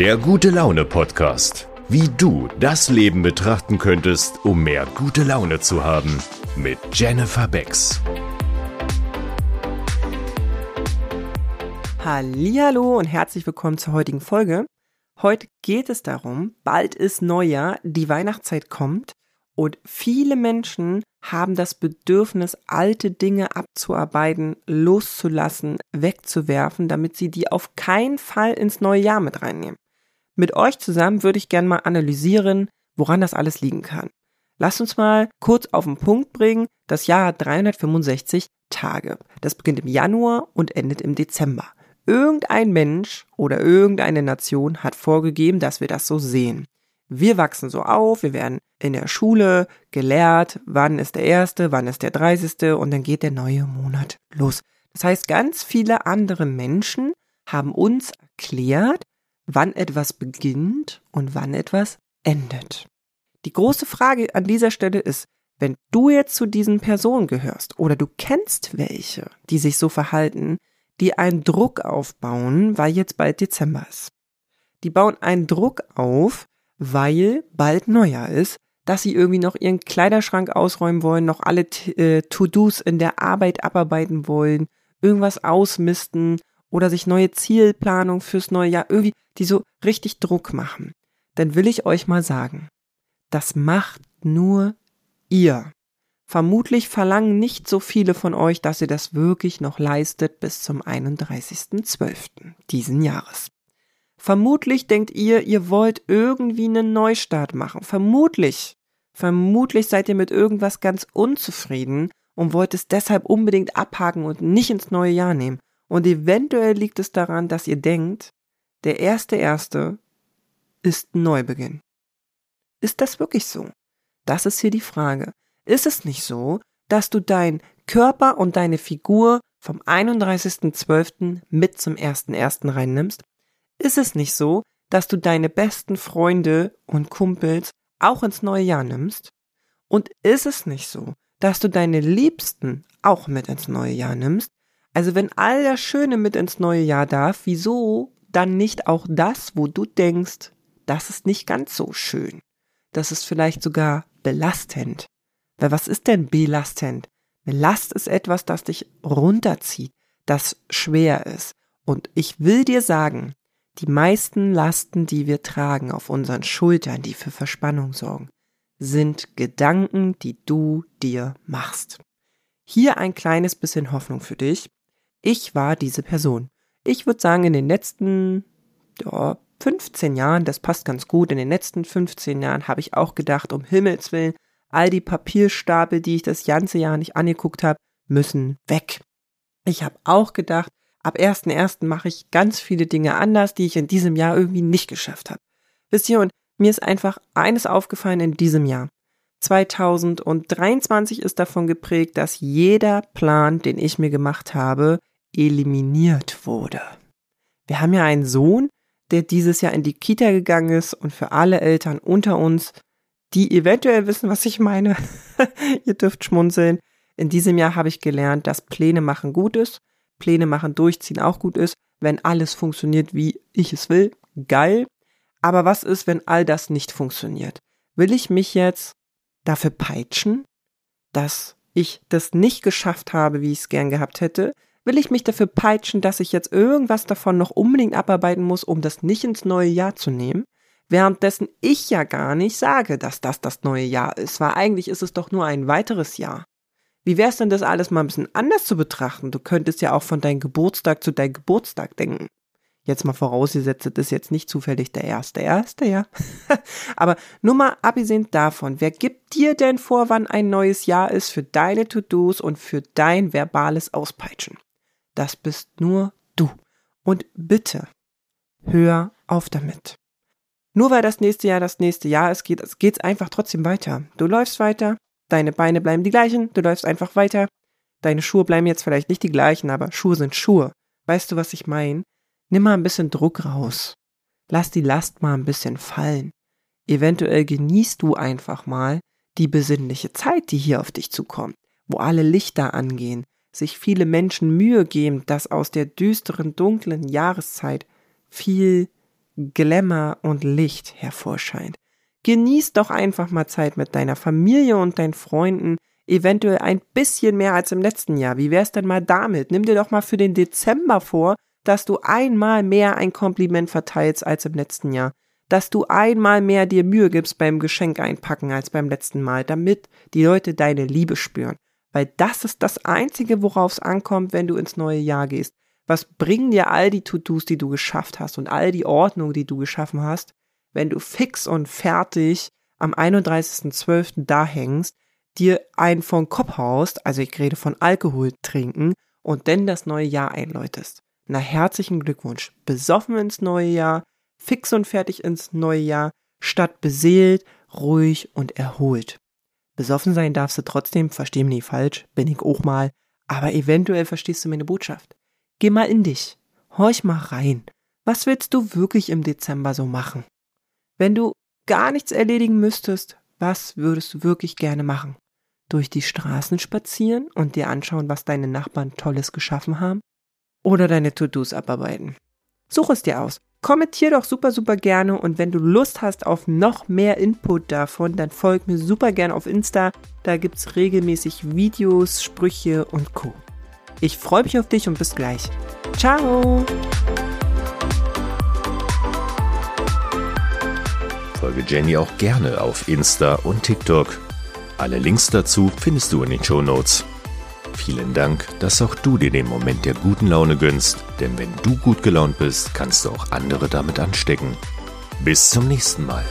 Der gute Laune Podcast. Wie du das Leben betrachten könntest, um mehr gute Laune zu haben. Mit Jennifer Becks. Hallo und herzlich willkommen zur heutigen Folge. Heute geht es darum, bald ist Neujahr, die Weihnachtszeit kommt und viele Menschen haben das Bedürfnis, alte Dinge abzuarbeiten, loszulassen, wegzuwerfen, damit sie die auf keinen Fall ins neue Jahr mit reinnehmen. Mit euch zusammen würde ich gerne mal analysieren, woran das alles liegen kann. Lasst uns mal kurz auf den Punkt bringen. Das Jahr hat 365 Tage. Das beginnt im Januar und endet im Dezember. Irgendein Mensch oder irgendeine Nation hat vorgegeben, dass wir das so sehen. Wir wachsen so auf, wir werden in der Schule gelehrt, wann ist der erste, wann ist der dreißigste und dann geht der neue Monat los. Das heißt, ganz viele andere Menschen haben uns erklärt, wann etwas beginnt und wann etwas endet. Die große Frage an dieser Stelle ist, wenn du jetzt zu diesen Personen gehörst oder du kennst welche, die sich so verhalten, die einen Druck aufbauen, weil jetzt bald Dezember ist. Die bauen einen Druck auf, weil bald Neujahr ist, dass sie irgendwie noch ihren Kleiderschrank ausräumen wollen, noch alle äh, To-Dos in der Arbeit abarbeiten wollen, irgendwas ausmisten oder sich neue Zielplanung fürs neue Jahr irgendwie, die so richtig Druck machen. Dann will ich euch mal sagen, das macht nur ihr. Vermutlich verlangen nicht so viele von euch, dass ihr das wirklich noch leistet bis zum 31.12. diesen Jahres. Vermutlich denkt ihr, ihr wollt irgendwie einen Neustart machen. Vermutlich. Vermutlich seid ihr mit irgendwas ganz unzufrieden und wollt es deshalb unbedingt abhaken und nicht ins neue Jahr nehmen. Und eventuell liegt es daran, dass ihr denkt, der erste erste ist Neubeginn. Ist das wirklich so? Das ist hier die Frage. Ist es nicht so, dass du dein Körper und deine Figur vom 31.12. mit zum 1.1. reinnimmst ist es nicht so, dass du deine besten Freunde und Kumpels auch ins neue Jahr nimmst? Und ist es nicht so, dass du deine Liebsten auch mit ins neue Jahr nimmst? Also wenn all das Schöne mit ins neue Jahr darf, wieso dann nicht auch das, wo du denkst, das ist nicht ganz so schön? Das ist vielleicht sogar belastend. Weil was ist denn belastend? Belast ist etwas, das dich runterzieht, das schwer ist. Und ich will dir sagen, die meisten Lasten, die wir tragen auf unseren Schultern, die für Verspannung sorgen, sind Gedanken, die du dir machst. Hier ein kleines bisschen Hoffnung für dich. Ich war diese Person. Ich würde sagen, in den letzten ja, 15 Jahren, das passt ganz gut, in den letzten 15 Jahren habe ich auch gedacht, um Himmels Willen, all die Papierstapel, die ich das ganze Jahr nicht angeguckt habe, müssen weg. Ich habe auch gedacht, ab 1.1. mache ich ganz viele Dinge anders, die ich in diesem Jahr irgendwie nicht geschafft habe. Wisst ihr, und mir ist einfach eines aufgefallen in diesem Jahr. 2023 ist davon geprägt, dass jeder Plan, den ich mir gemacht habe, eliminiert wurde. Wir haben ja einen Sohn, der dieses Jahr in die Kita gegangen ist und für alle Eltern unter uns, die eventuell wissen, was ich meine, ihr dürft schmunzeln. In diesem Jahr habe ich gelernt, dass Pläne machen gut ist Pläne machen, durchziehen auch gut ist, wenn alles funktioniert, wie ich es will, geil. Aber was ist, wenn all das nicht funktioniert? Will ich mich jetzt dafür peitschen, dass ich das nicht geschafft habe, wie ich es gern gehabt hätte? Will ich mich dafür peitschen, dass ich jetzt irgendwas davon noch unbedingt abarbeiten muss, um das nicht ins neue Jahr zu nehmen? Währenddessen ich ja gar nicht sage, dass das das neue Jahr ist, weil eigentlich ist es doch nur ein weiteres Jahr. Wie wär's denn, das alles mal ein bisschen anders zu betrachten? Du könntest ja auch von deinem Geburtstag zu deinem Geburtstag denken. Jetzt mal vorausgesetzt, das ist jetzt nicht zufällig der erste, erste, ja. Aber nur mal abgesehen davon, wer gibt dir denn vor, wann ein neues Jahr ist für deine To-Dos und für dein verbales Auspeitschen? Das bist nur du. Und bitte, hör auf damit. Nur weil das nächste Jahr das nächste Jahr ist, geht es einfach trotzdem weiter. Du läufst weiter, Deine Beine bleiben die gleichen, du läufst einfach weiter. Deine Schuhe bleiben jetzt vielleicht nicht die gleichen, aber Schuhe sind Schuhe. Weißt du, was ich meine? Nimm mal ein bisschen Druck raus. Lass die Last mal ein bisschen fallen. Eventuell genießt du einfach mal die besinnliche Zeit, die hier auf dich zukommt, wo alle Lichter angehen, sich viele Menschen Mühe geben, dass aus der düsteren, dunklen Jahreszeit viel Glamour und Licht hervorscheint. Genieß doch einfach mal Zeit mit deiner Familie und deinen Freunden, eventuell ein bisschen mehr als im letzten Jahr. Wie wär's denn mal damit? Nimm dir doch mal für den Dezember vor, dass du einmal mehr ein Kompliment verteilst als im letzten Jahr. Dass du einmal mehr dir Mühe gibst beim Geschenk einpacken als beim letzten Mal, damit die Leute deine Liebe spüren. Weil das ist das Einzige, worauf es ankommt, wenn du ins neue Jahr gehst. Was bringen dir all die To-Dos, die du geschafft hast und all die Ordnung, die du geschaffen hast, wenn du fix und fertig am 31.12. da hängst, dir einen von Kopf haust, also ich rede von Alkohol trinken und dann das neue Jahr einläutest. Na herzlichen Glückwunsch. Besoffen ins neue Jahr, fix und fertig ins neue Jahr, statt beseelt, ruhig und erholt. Besoffen sein darfst du trotzdem, versteh mich nicht falsch, bin ich auch mal, aber eventuell verstehst du meine Botschaft. Geh mal in dich, horch mal rein. Was willst du wirklich im Dezember so machen? Wenn du gar nichts erledigen müsstest, was würdest du wirklich gerne machen? Durch die Straßen spazieren und dir anschauen, was deine Nachbarn Tolles geschaffen haben? Oder deine To-Dos abarbeiten? Such es dir aus. Kommentier doch super, super gerne und wenn du Lust hast auf noch mehr Input davon, dann folg mir super gerne auf Insta. Da gibt's regelmäßig Videos, Sprüche und Co. Ich freue mich auf dich und bis gleich. Ciao! Folge Jenny auch gerne auf Insta und TikTok. Alle Links dazu findest du in den Show Notes. Vielen Dank, dass auch du dir den Moment der guten Laune gönnst, denn wenn du gut gelaunt bist, kannst du auch andere damit anstecken. Bis zum nächsten Mal.